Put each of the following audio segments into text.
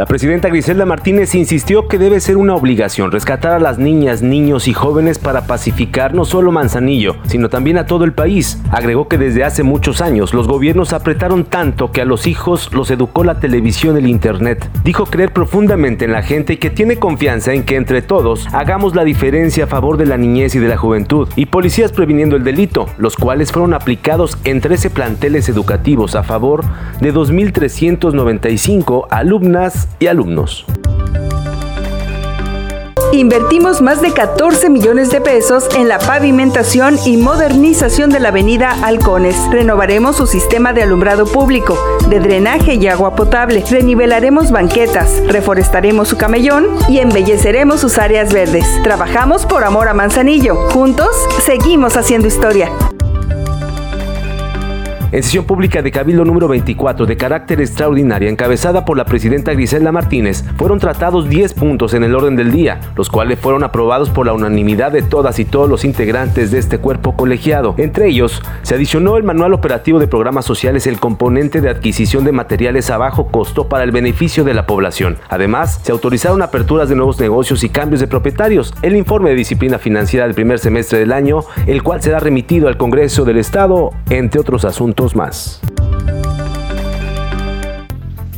La presidenta Griselda Martínez insistió que debe ser una obligación rescatar a las niñas, niños y jóvenes para pacificar no solo Manzanillo, sino también a todo el país. Agregó que desde hace muchos años los gobiernos apretaron tanto que a los hijos los educó la televisión y el internet. Dijo creer profundamente en la gente y que tiene confianza en que entre todos hagamos la diferencia a favor de la niñez y de la juventud. Y policías previniendo el delito, los cuales fueron aplicados en 13 planteles educativos a favor de 2.395 alumnas y alumnos. Invertimos más de 14 millones de pesos en la pavimentación y modernización de la avenida Halcones. Renovaremos su sistema de alumbrado público, de drenaje y agua potable. Renivelaremos banquetas, reforestaremos su camellón y embelleceremos sus áreas verdes. Trabajamos por amor a Manzanillo. Juntos, seguimos haciendo historia. En sesión pública de Cabildo número 24 de carácter extraordinaria encabezada por la presidenta Griselda Martínez, fueron tratados 10 puntos en el orden del día, los cuales fueron aprobados por la unanimidad de todas y todos los integrantes de este cuerpo colegiado. Entre ellos, se adicionó el manual operativo de programas sociales el componente de adquisición de materiales a bajo costo para el beneficio de la población. Además, se autorizaron aperturas de nuevos negocios y cambios de propietarios, el informe de disciplina financiera del primer semestre del año, el cual será remitido al Congreso del Estado, entre otros asuntos más.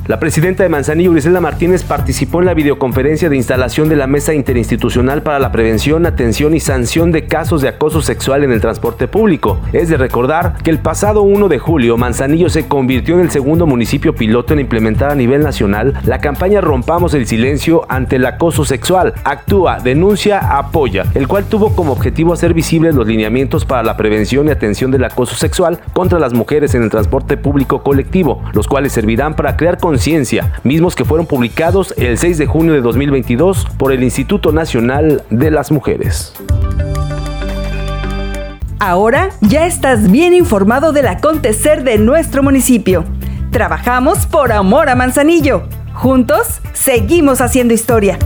La presidenta de Manzanillo, Griselda Martínez, participó en la videoconferencia de instalación de la Mesa Interinstitucional para la Prevención, Atención y Sanción de Casos de Acoso Sexual en el Transporte Público. Es de recordar que el pasado 1 de julio, Manzanillo se convirtió en el segundo municipio piloto en implementar a nivel nacional la campaña Rompamos el Silencio ante el Acoso Sexual. Actúa, denuncia, apoya, el cual tuvo como objetivo hacer visibles los lineamientos para la prevención y atención del acoso sexual contra las mujeres en el transporte público colectivo, los cuales servirán para crear conciencia mismos que fueron publicados el 6 de junio de 2022 por el Instituto Nacional de las Mujeres. Ahora ya estás bien informado del acontecer de nuestro municipio. Trabajamos por amor a Manzanillo. Juntos, seguimos haciendo historia.